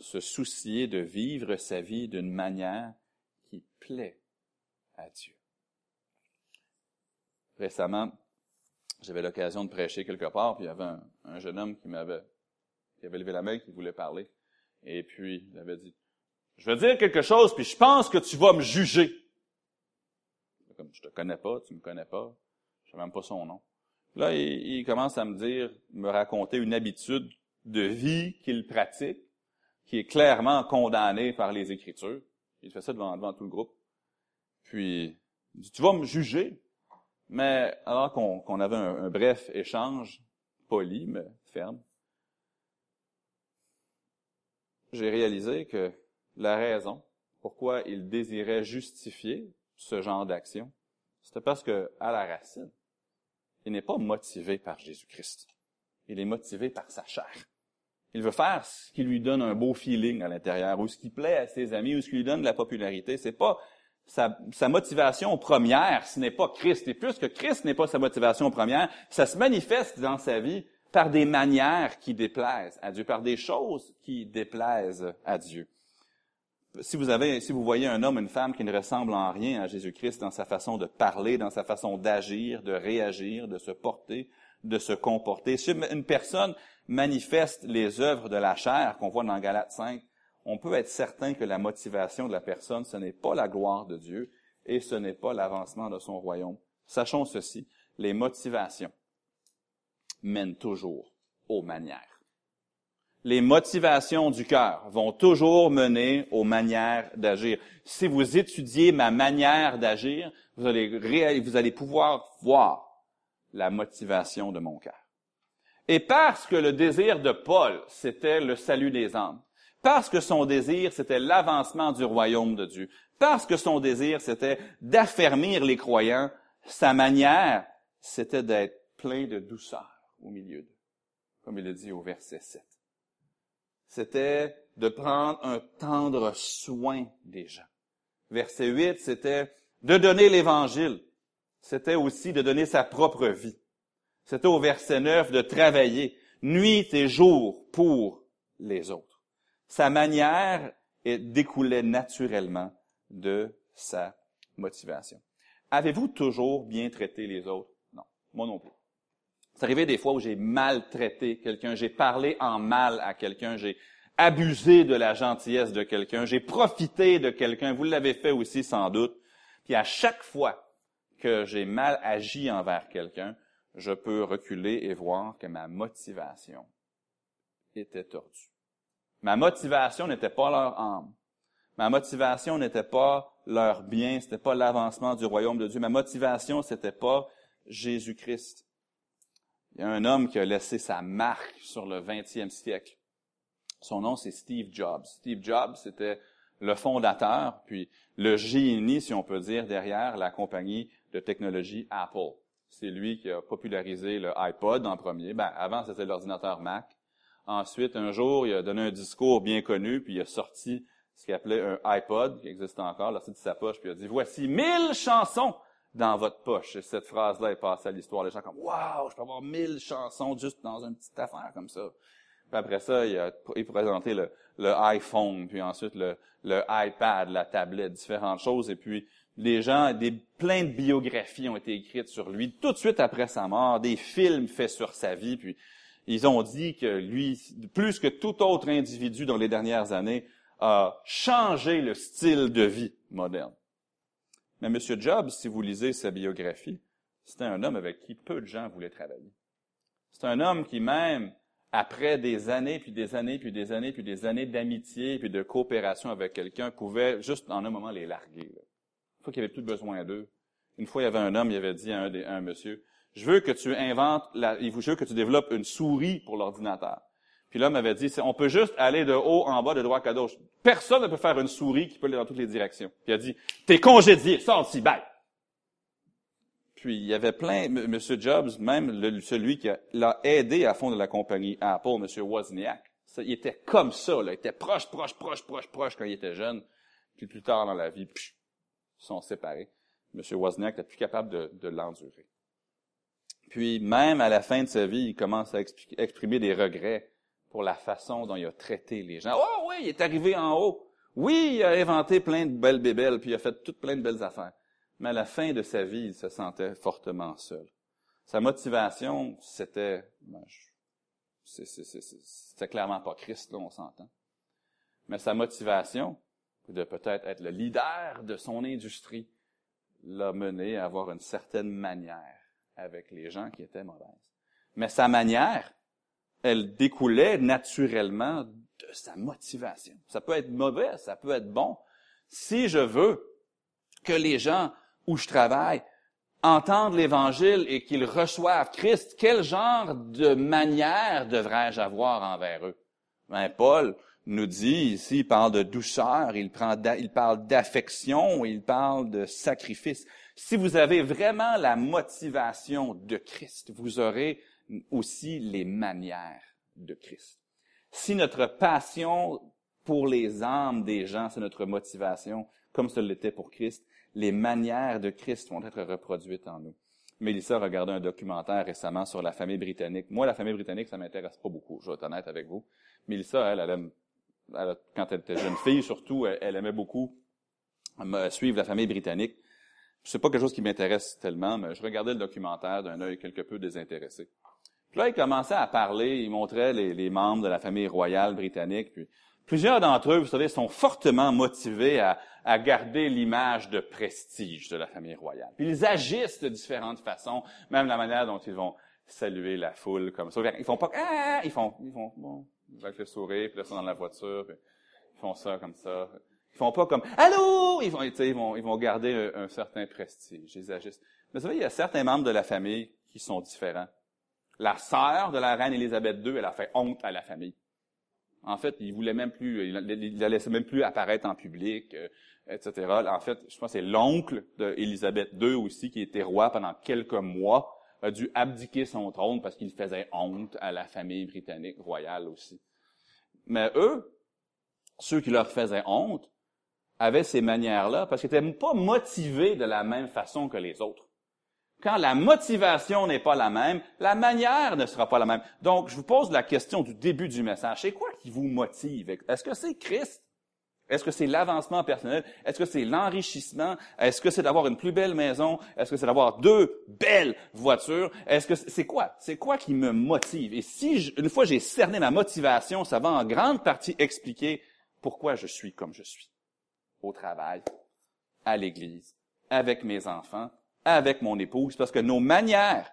se soucier de vivre sa vie d'une manière qui plaît à Dieu. Récemment, j'avais l'occasion de prêcher quelque part, puis il y avait un, jeune homme qui m'avait qui avait levé la main, qui voulait parler. Et puis, il avait dit, je veux dire quelque chose, puis je pense que tu vas me juger. Comme, je te connais pas, tu me connais pas, je sais même pas son nom. Là, il, commence à me dire, me raconter une habitude de vie qu'il pratique, qui est clairement condamnée par les Écritures. Il fait ça devant, devant tout le groupe. Puis, il dit, tu vas me juger. Mais alors qu'on avait un, bref échange, poli, mais ferme, j'ai réalisé que la raison pourquoi il désirait justifier ce genre d'action, c'était parce que, à la racine, il n'est pas motivé par Jésus-Christ. Il est motivé par sa chair. Il veut faire ce qui lui donne un beau feeling à l'intérieur, ou ce qui plaît à ses amis, ou ce qui lui donne de la popularité. C'est pas sa, sa, motivation première, ce n'est pas Christ. Et puisque Christ n'est pas sa motivation première, ça se manifeste dans sa vie par des manières qui déplaisent à Dieu, par des choses qui déplaisent à Dieu. Si vous avez, si vous voyez un homme, une femme qui ne ressemble en rien à Jésus-Christ dans sa façon de parler, dans sa façon d'agir, de réagir, de se porter, de se comporter, si une personne manifeste les œuvres de la chair qu'on voit dans Galates 5, on peut être certain que la motivation de la personne, ce n'est pas la gloire de Dieu et ce n'est pas l'avancement de son royaume. Sachons ceci, les motivations mènent toujours aux manières. Les motivations du cœur vont toujours mener aux manières d'agir. Si vous étudiez ma manière d'agir, vous allez, pouvoir voir la motivation de mon cœur. Et parce que le désir de Paul, c'était le salut des âmes, parce que son désir, c'était l'avancement du royaume de Dieu. Parce que son désir, c'était d'affermir les croyants. Sa manière, c'était d'être plein de douceur au milieu d'eux, comme il le dit au verset 7. C'était de prendre un tendre soin des gens. Verset 8, c'était de donner l'Évangile. C'était aussi de donner sa propre vie. C'était au verset 9 de travailler nuit et jour pour les autres. Sa manière découlait naturellement de sa motivation. Avez-vous toujours bien traité les autres? Non, moi non plus. C'est arrivé des fois où j'ai maltraité quelqu'un, j'ai parlé en mal à quelqu'un, j'ai abusé de la gentillesse de quelqu'un, j'ai profité de quelqu'un, vous l'avez fait aussi sans doute. Puis à chaque fois que j'ai mal agi envers quelqu'un, je peux reculer et voir que ma motivation était tordue. Ma motivation n'était pas leur âme. Ma motivation n'était pas leur bien, c'était pas l'avancement du royaume de Dieu. Ma motivation, c'était pas Jésus-Christ. Il y a un homme qui a laissé sa marque sur le 20e siècle. Son nom, c'est Steve Jobs. Steve Jobs, c'était le fondateur, puis le génie, si on peut dire, derrière la compagnie de technologie Apple. C'est lui qui a popularisé le iPod en premier. Ben, avant, c'était l'ordinateur Mac. Ensuite, un jour, il a donné un discours bien connu, puis il a sorti ce qu'il appelait un iPod, qui existe encore, là, c'est de sa poche, puis il a dit, voici mille chansons dans votre poche. Et cette phrase-là est passée à l'histoire. Les gens comme, waouh, je peux avoir mille chansons juste dans une petite affaire comme ça. Puis après ça, il a, présenté le, iPhone, puis ensuite le, le iPad, la tablette, différentes choses. Et puis, les gens, des, plein de biographies ont été écrites sur lui. Tout de suite après sa mort, des films faits sur sa vie. Puis, ils ont dit que lui, plus que tout autre individu dans les dernières années, a changé le style de vie moderne. Mais M. Jobs, si vous lisez sa biographie, c'était un homme avec qui peu de gens voulaient travailler. C'est un homme qui, même après des années, puis des années, puis des années, puis des années d'amitié, puis de coopération avec quelqu'un, pouvait juste en un moment les larguer. Une fois qu'il n'y avait plus besoin d'eux. Une fois, il y avait un homme, il avait dit à un, des, un monsieur, je veux que tu inventes, la, je veux que tu développes une souris pour l'ordinateur. Puis l'homme avait dit, on peut juste aller de haut en bas, de droite à gauche. Personne ne peut faire une souris qui peut aller dans toutes les directions. Puis il a dit, t'es congédié, sors bye. Puis il y avait plein, M. Jobs, même celui qui l'a aidé à fondre la compagnie Apple, M. Wozniak, il était comme ça, là, il était proche, proche, proche, proche, proche quand il était jeune. Puis plus tard dans la vie, ils sont séparés. M. Wozniak n'était plus capable de l'endurer. Puis même à la fin de sa vie, il commence à exprimer des regrets pour la façon dont il a traité les gens. Oh oui, il est arrivé en haut. Oui, il a inventé plein de belles bébelles, puis il a fait toutes plein de belles affaires. Mais à la fin de sa vie, il se sentait fortement seul. Sa motivation, c'était, ben, c'était clairement pas Christ, là, on s'entend. Mais sa motivation, de peut-être être le leader de son industrie, l'a mené à avoir une certaine manière avec les gens qui étaient mauvaises. Mais sa manière, elle découlait naturellement de sa motivation. Ça peut être mauvais, ça peut être bon. Si je veux que les gens où je travaille entendent l'Évangile et qu'ils reçoivent Christ, quel genre de manière devrais-je avoir envers eux? Ben, Paul nous dit ici, il parle de douceur, il, il parle d'affection, il parle de sacrifice. Si vous avez vraiment la motivation de Christ, vous aurez aussi les manières de Christ. Si notre passion pour les âmes des gens, c'est notre motivation, comme ce l'était pour Christ, les manières de Christ vont être reproduites en nous. Mélissa a regardé un documentaire récemment sur la famille britannique. Moi, la famille britannique, ça m'intéresse pas beaucoup, je vais être honnête avec vous. Mélissa, elle, elle, aime, quand elle était jeune fille, surtout, elle, aimait beaucoup suivre la famille britannique. C'est pas quelque chose qui m'intéresse tellement, mais je regardais le documentaire d'un œil quelque peu désintéressé. Puis là, il commençait à parler, il montrait les, membres de la famille royale britannique. Puis plusieurs d'entre eux, vous savez, sont fortement motivés à, garder l'image de prestige de la famille royale. Puis ils agissent de différentes façons, même la manière dont ils vont saluer la foule comme ça. Ils font pas ah! ils font ils font bon avec le sourire, puis là, ils sont dans la voiture, puis ils font ça comme ça. Ils font pas comme allô, ils vont ils vont ils vont garder un, un certain prestige, ils agissent. Mais vous savez, il y a certains membres de la famille qui sont différents. La sœur de la reine Élisabeth II, elle a fait honte à la famille. En fait, il voulait même plus, il la laissait même plus apparaître en public, euh, etc. En fait, je pense que c'est l'oncle d'Élisabeth II aussi, qui était roi pendant quelques mois, a dû abdiquer son trône parce qu'il faisait honte à la famille britannique royale aussi. Mais eux, ceux qui leur faisaient honte, avaient ces manières-là parce qu'ils n'étaient pas motivés de la même façon que les autres. Quand la motivation n'est pas la même, la manière ne sera pas la même. Donc, je vous pose la question du début du message. C'est quoi qui vous motive? Est-ce que c'est Christ? Est-ce que c'est l'avancement personnel? Est-ce que c'est l'enrichissement? Est-ce que c'est d'avoir une plus belle maison? Est-ce que c'est d'avoir deux belles voitures? Est-ce que c'est quoi? C'est quoi qui me motive? Et si, une fois j'ai cerné ma motivation, ça va en grande partie expliquer pourquoi je suis comme je suis. Au travail, à l'église, avec mes enfants, avec mon épouse, parce que nos manières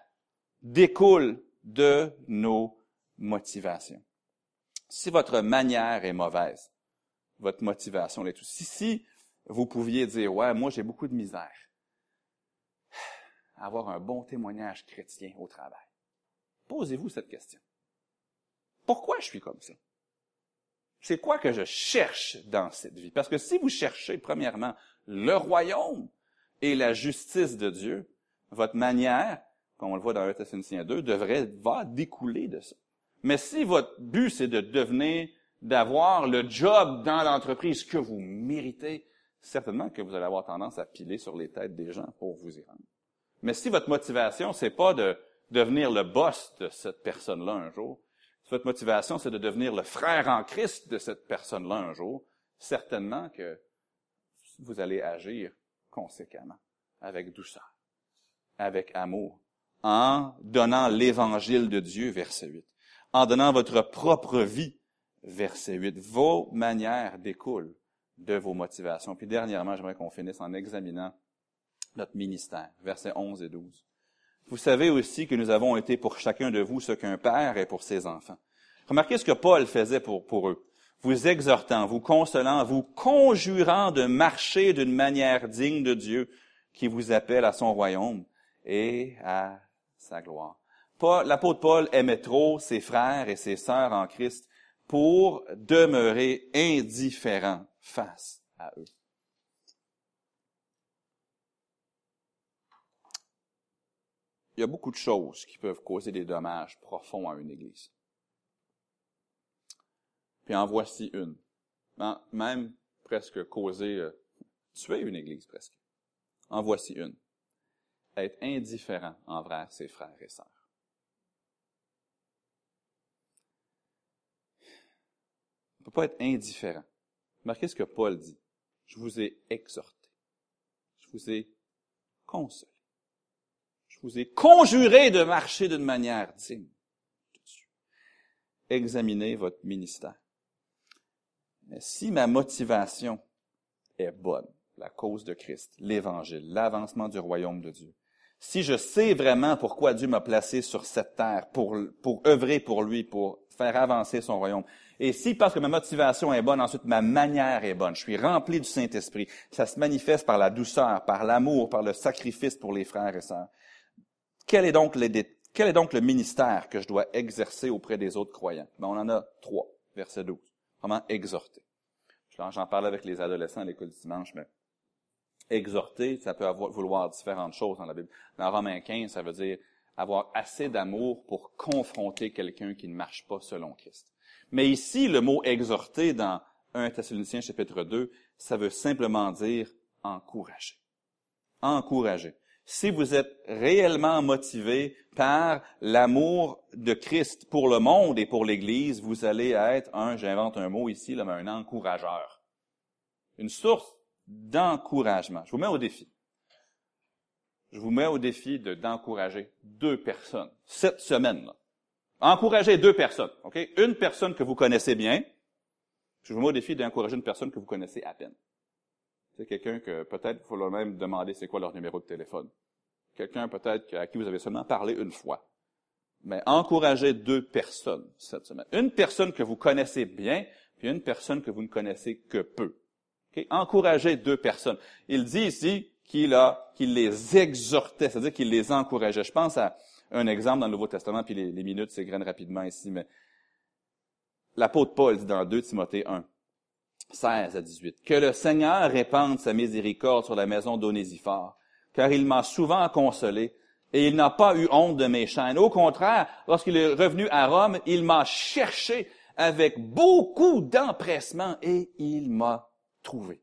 découle de nos motivations. Si votre manière est mauvaise, votre motivation l'est aussi. Si vous pouviez dire, ouais, moi j'ai beaucoup de misère avoir un bon témoignage chrétien au travail, posez-vous cette question. Pourquoi je suis comme ça? C'est quoi que je cherche dans cette vie? Parce que si vous cherchez, premièrement, le royaume et la justice de Dieu, votre manière, comme on le voit dans 1 Thessaloniciens 2, devrait, va découler de ça. Mais si votre but, c'est de devenir, d'avoir le job dans l'entreprise que vous méritez, certainement que vous allez avoir tendance à piler sur les têtes des gens pour vous y rendre. Mais si votre motivation, c'est pas de devenir le boss de cette personne-là un jour, si votre motivation, c'est de devenir le frère en Christ de cette personne-là un jour, certainement que vous allez agir conséquemment, avec douceur, avec amour, en donnant l'évangile de Dieu, verset 8, en donnant votre propre vie, verset 8. Vos manières découlent de vos motivations. Puis dernièrement, j'aimerais qu'on finisse en examinant notre ministère, versets 11 et 12. Vous savez aussi que nous avons été pour chacun de vous ce qu'un père est pour ses enfants. Remarquez ce que Paul faisait pour, pour eux. Vous exhortant, vous consolant, vous conjurant de marcher d'une manière digne de Dieu qui vous appelle à son royaume et à sa gloire. L'apôtre Paul aimait trop ses frères et ses sœurs en Christ pour demeurer indifférent face à eux. Il y a beaucoup de choses qui peuvent causer des dommages profonds à une Église. Puis en voici une. Même presque causer, euh, tuer une Église presque. En voici une. Être indifférent envers ses frères et sœurs. On ne peut pas être indifférent. Marquez ce que Paul dit. Je vous ai exhorté. Je vous ai consolé. Je vous ai conjuré de marcher d'une manière digne. Examinez votre ministère. Si ma motivation est bonne, la cause de Christ, l'Évangile, l'avancement du royaume de Dieu, si je sais vraiment pourquoi Dieu m'a placé sur cette terre, pour, pour œuvrer pour lui, pour faire avancer son royaume, et si parce que ma motivation est bonne, ensuite ma manière est bonne, je suis rempli du Saint-Esprit, ça se manifeste par la douceur, par l'amour, par le sacrifice pour les frères et sœurs. Quel est donc, quel est donc le ministère que je dois exercer auprès des autres croyants? Ben, on en a trois, verset 12. Vraiment exhorter. J'en parlais avec les adolescents à l'école du dimanche, mais exhorter, ça peut vouloir différentes choses dans la Bible. Dans Romains 15, ça veut dire avoir assez d'amour pour confronter quelqu'un qui ne marche pas selon Christ. Mais ici, le mot exhorter dans 1 Thessaloniciens chapitre 2, ça veut simplement dire encourager. Encourager. Si vous êtes réellement motivé par l'amour de Christ pour le monde et pour l'Église, vous allez être un, j'invente un mot ici, là, mais un encourageur. Une source d'encouragement. Je vous mets au défi. Je vous mets au défi d'encourager deux personnes cette semaine-là. Encouragez deux personnes? Une personne que vous connaissez bien. Je vous mets au défi d'encourager une personne que vous connaissez à peine. C'est quelqu'un que peut-être il faut leur même demander c'est quoi leur numéro de téléphone. Quelqu'un peut-être à qui vous avez seulement parlé une fois. Mais encouragez deux personnes cette semaine. Une personne que vous connaissez bien, puis une personne que vous ne connaissez que peu. Okay? Encouragez deux personnes. Il dit ici qu'il qu'il les exhortait, c'est-à-dire qu'il les encourageait. Je pense à un exemple dans le Nouveau Testament, puis les, les minutes s'égrènent rapidement ici, mais l'apôtre Paul dit dans 2 Timothée 1, 16 à 18, que le Seigneur répande sa miséricorde sur la maison d'Onésiphore, car il m'a souvent consolé, et il n'a pas eu honte de mes chaînes. Au contraire, lorsqu'il est revenu à Rome, il m'a cherché avec beaucoup d'empressement, et il m'a trouvé.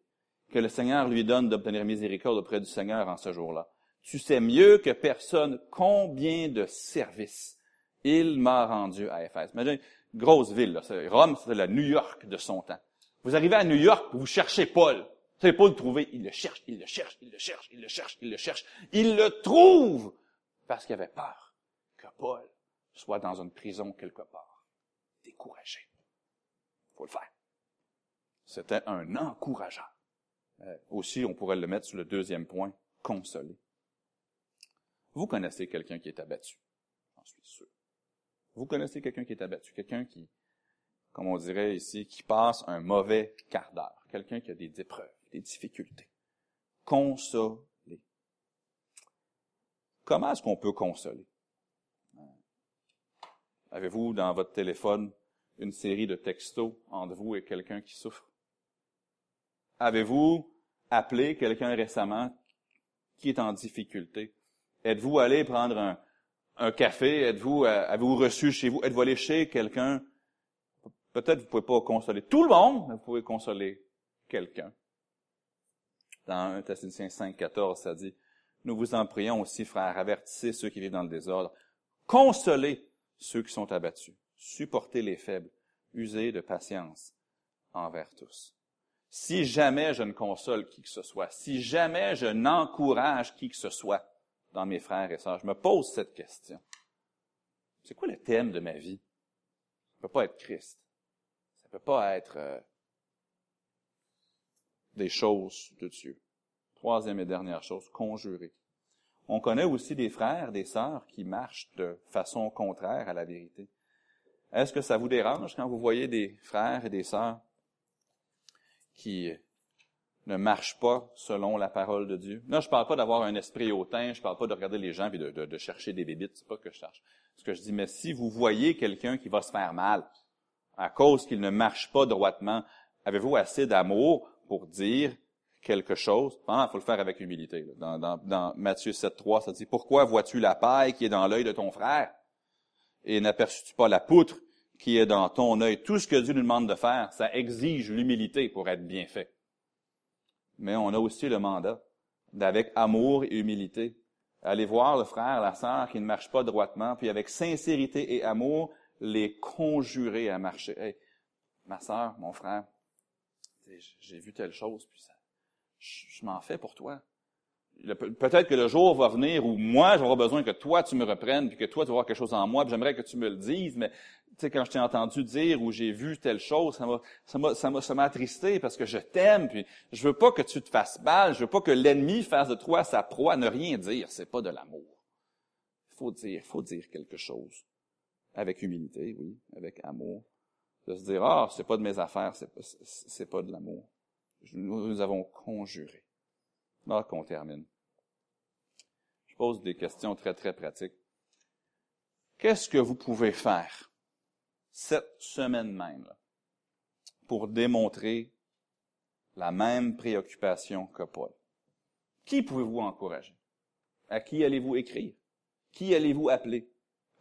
Que le Seigneur lui donne d'obtenir miséricorde auprès du Seigneur en ce jour-là. Tu sais mieux que personne combien de services il m'a rendu à Éphèse. Imaginez, grosse ville, là. Rome, c'est la New York de son temps. Vous arrivez à New York, vous cherchez Paul. Vous savez pas le trouver. Il le cherche, il le cherche, il le cherche, il le cherche, il le cherche. Il le trouve parce qu'il avait peur que Paul soit dans une prison quelque part. Découragé. Faut le faire. C'était un encourageant. Euh, aussi, on pourrait le mettre sur le deuxième point, consoler. Vous connaissez quelqu'un qui est abattu suis sûr. Vous connaissez quelqu'un qui est abattu, quelqu'un qui, comme on dirait ici, qui passe un mauvais quart d'heure, quelqu'un qui a des épreuves, des difficultés. Consoler. Comment est-ce qu'on peut consoler? Avez-vous dans votre téléphone une série de textos entre vous et quelqu'un qui souffre? Avez-vous appelé quelqu'un récemment qui est en difficulté? Êtes-vous allé prendre un, un café? Êtes-vous, euh, avez-vous reçu chez vous? Êtes-vous allé chez quelqu'un? Peut-être vous ne pouvez pas consoler tout le monde, mais vous pouvez consoler quelqu'un. Dans 1 Thessaloniciens 5, 14, ça dit, nous vous en prions aussi, frères, avertissez ceux qui vivent dans le désordre, consolez ceux qui sont abattus, supportez les faibles, usez de patience envers tous. Si jamais je ne console qui que ce soit, si jamais je n'encourage qui que ce soit dans mes frères et sœurs, je me pose cette question. C'est quoi le thème de ma vie? Ça ne peut pas être Christ. Ne peut pas être euh, des choses de Dieu. Troisième et dernière chose, conjurer. On connaît aussi des frères, des sœurs qui marchent de façon contraire à la vérité. Est-ce que ça vous dérange quand vous voyez des frères et des sœurs qui ne marchent pas selon la parole de Dieu? Là, je ne parle pas d'avoir un esprit hautain, je ne parle pas de regarder les gens et de, de, chercher des bébites, c'est pas que je cherche. Ce que je dis, mais si vous voyez quelqu'un qui va se faire mal à cause qu'il ne marche pas droitement, avez-vous assez d'amour pour dire quelque chose? Il faut le faire avec humilité. Dans Matthieu 7.3, ça dit, Pourquoi vois-tu la paille qui est dans l'œil de ton frère et n'aperçus-tu pas la poutre qui est dans ton œil? Tout ce que Dieu nous demande de faire, ça exige l'humilité pour être bien fait. Mais on a aussi le mandat d'avec amour et humilité, aller voir le frère, la sœur qui ne marche pas droitement, puis avec sincérité et amour, les conjurer à marcher. Hey, ma sœur, mon frère, j'ai vu telle chose, puis ça, je, m'en fais pour toi. Peut-être que le jour va venir où moi, j'aurai besoin que toi, tu me reprennes, puis que toi, tu vas voir quelque chose en moi, puis j'aimerais que tu me le dises, mais tu quand je t'ai entendu dire ou j'ai vu telle chose, ça m'a, ça ça m'a, attristé parce que je t'aime, puis je veux pas que tu te fasses mal, je veux pas que l'ennemi fasse de toi sa proie. Ne rien dire, c'est pas de l'amour. Faut dire, faut dire quelque chose. Avec humilité, oui, avec amour. De se dire, ah, c'est pas de mes affaires, c'est pas, c'est pas de l'amour nous avons conjuré. Là qu'on termine. Je pose des questions très, très pratiques. Qu'est-ce que vous pouvez faire cette semaine même pour démontrer la même préoccupation que Paul? Qui pouvez-vous encourager? À qui allez-vous écrire? Qui allez-vous appeler?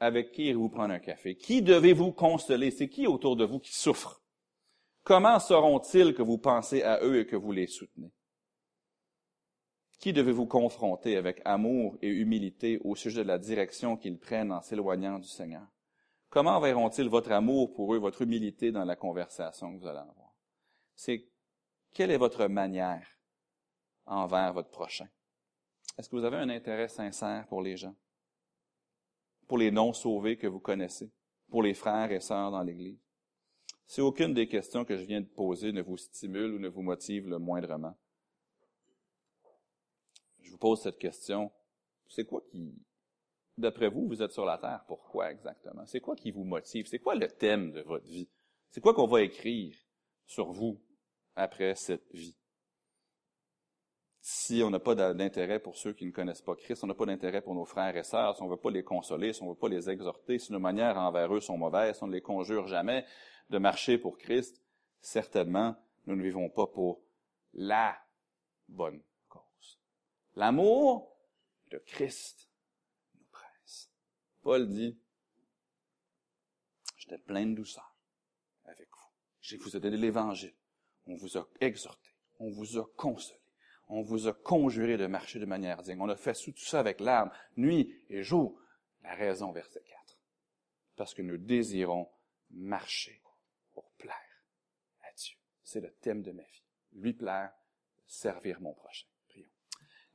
Avec qui allez-vous prendre un café? Qui devez-vous consoler? C'est qui autour de vous qui souffre? Comment sauront-ils que vous pensez à eux et que vous les soutenez? Qui devez-vous confronter avec amour et humilité au sujet de la direction qu'ils prennent en s'éloignant du Seigneur? Comment verront-ils votre amour pour eux, votre humilité dans la conversation que vous allez avoir? C'est quelle est votre manière envers votre prochain? Est-ce que vous avez un intérêt sincère pour les gens? Pour les non-sauvés que vous connaissez? Pour les frères et sœurs dans l'Église? Si aucune des questions que je viens de poser ne vous stimule ou ne vous motive le moindrement, je vous pose cette question. C'est quoi qui, d'après vous, vous êtes sur la Terre? Pourquoi exactement? C'est quoi qui vous motive? C'est quoi le thème de votre vie? C'est quoi qu'on va écrire sur vous après cette vie? Si on n'a pas d'intérêt pour ceux qui ne connaissent pas Christ, on n'a pas d'intérêt pour nos frères et sœurs, si on ne veut pas les consoler, si on ne veut pas les exhorter, si nos manières envers eux sont mauvaises, si on ne les conjure jamais, de marcher pour Christ, certainement, nous ne vivons pas pour la bonne cause. L'amour de Christ nous presse. Paul dit, j'étais plein de douceur avec vous. Je vous ai donné l'Évangile. On vous a exhorté. On vous a consolé. On vous a conjuré de marcher de manière digne. On a fait tout ça avec larmes, nuit et jour. La raison, verset 4. Parce que nous désirons marcher pour plaire à Dieu. C'est le thème de ma vie. Lui plaire, servir mon prochain. Prions.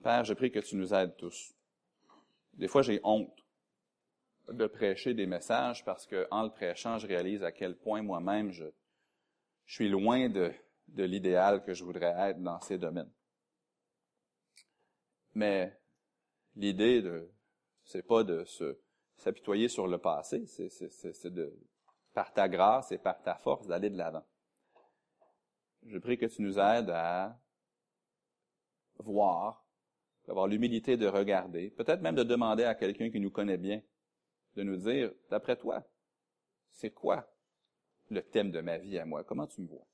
Père, je prie que tu nous aides tous. Des fois, j'ai honte de prêcher des messages parce que, en le prêchant, je réalise à quel point moi-même je, suis loin de l'idéal que je voudrais être dans ces domaines. Mais l'idée de, c'est pas de se s'apitoyer sur le passé, c'est de, par ta grâce et par ta force, d'aller de l'avant. Je prie que tu nous aides à voir, d'avoir l'humilité de regarder, peut-être même de demander à quelqu'un qui nous connaît bien, de nous dire, d'après toi, c'est quoi le thème de ma vie à moi? Comment tu me vois?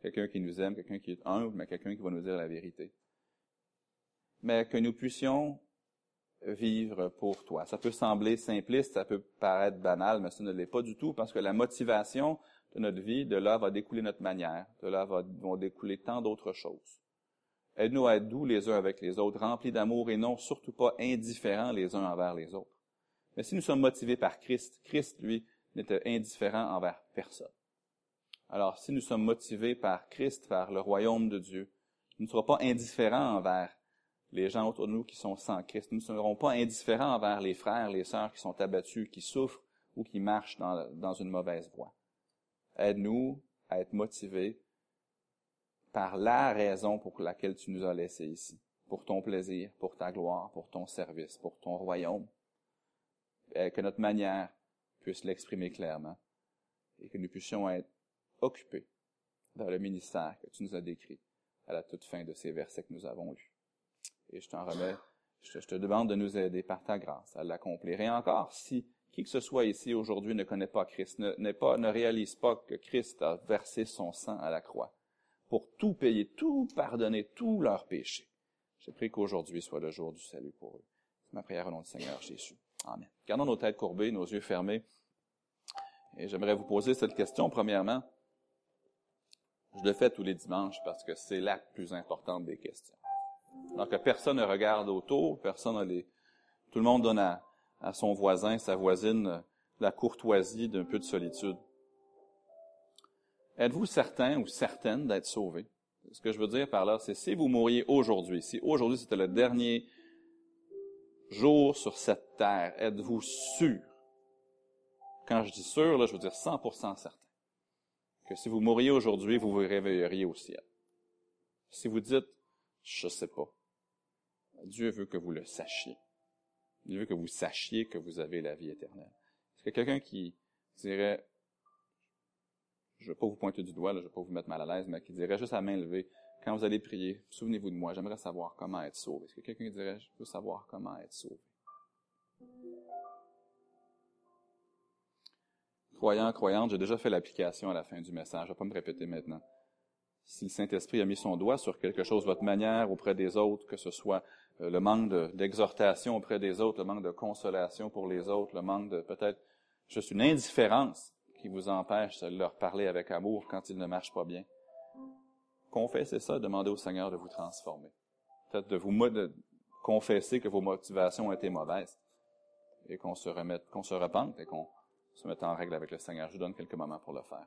Quelqu'un qui nous aime, quelqu'un qui est humble, mais quelqu'un qui va nous dire la vérité. Mais que nous puissions vivre pour toi. Ça peut sembler simpliste, ça peut paraître banal, mais ce ne l'est pas du tout parce que la motivation de notre vie, de là va découler notre manière, de là vont découler tant d'autres choses. Aide-nous à être doux les uns avec les autres, remplis d'amour et non surtout pas indifférents les uns envers les autres. Mais si nous sommes motivés par Christ, Christ, lui, n'était indifférent envers personne. Alors, si nous sommes motivés par Christ, par le royaume de Dieu, nous ne serons pas indifférents envers les gens autour de nous qui sont sans Christ. Nous ne serons pas indifférents envers les frères, les sœurs qui sont abattus, qui souffrent ou qui marchent dans, dans une mauvaise voie. Aide-nous à être motivés par la raison pour laquelle tu nous as laissés ici. Pour ton plaisir, pour ta gloire, pour ton service, pour ton royaume. Et que notre manière puisse l'exprimer clairement. Et que nous puissions être occupés dans le ministère que tu nous as décrit à la toute fin de ces versets que nous avons lus. Et je t'en remets, je te, demande de nous aider par ta grâce à l'accomplir. Et encore, si qui que ce soit ici aujourd'hui ne connaît pas Christ, ne, pas, ne réalise pas que Christ a versé son sang à la croix pour tout payer, tout pardonner, tous leurs péchés. Je prie qu'aujourd'hui soit le jour du salut pour eux. C'est ma prière au nom du Seigneur Jésus. Amen. Gardons nos têtes courbées, nos yeux fermés. Et j'aimerais vous poser cette question premièrement. Je le fais tous les dimanches parce que c'est l'acte plus importante des questions. Alors que personne ne regarde autour, personne ne les, tout le monde donne à, son voisin, sa voisine, la courtoisie d'un peu de solitude. Êtes-vous certain ou certaine d'être sauvé? Ce que je veux dire par là, c'est si vous mouriez aujourd'hui, si aujourd'hui c'était le dernier jour sur cette terre, êtes-vous sûr? Quand je dis sûr, là, je veux dire 100% certain. Que si vous mouriez aujourd'hui, vous vous réveilleriez au ciel. Si vous dites, je sais pas. Dieu veut que vous le sachiez. Dieu veut que vous sachiez que vous avez la vie éternelle. Est-ce que quelqu'un qui dirait, je ne vais pas vous pointer du doigt, je ne vais pas vous mettre mal à l'aise, mais qui dirait juste à main levée, quand vous allez prier, souvenez-vous de moi, j'aimerais savoir comment être sauvé. Est-ce que quelqu'un dirait, je veux savoir comment être sauvé? Croyant, croyante, j'ai déjà fait l'application à la fin du message, je ne vais pas me répéter maintenant si le Saint-Esprit a mis son doigt sur quelque chose, votre manière auprès des autres, que ce soit le manque d'exhortation auprès des autres, le manque de consolation pour les autres, le manque de peut-être juste une indifférence qui vous empêche de leur parler avec amour quand ils ne marchent pas bien. Confessez ça, demandez au Seigneur de vous transformer. Peut-être de vous de confesser que vos motivations ont été mauvaises et qu'on se remette, qu'on se repente et qu'on se mette en règle avec le Seigneur. Je vous donne quelques moments pour le faire.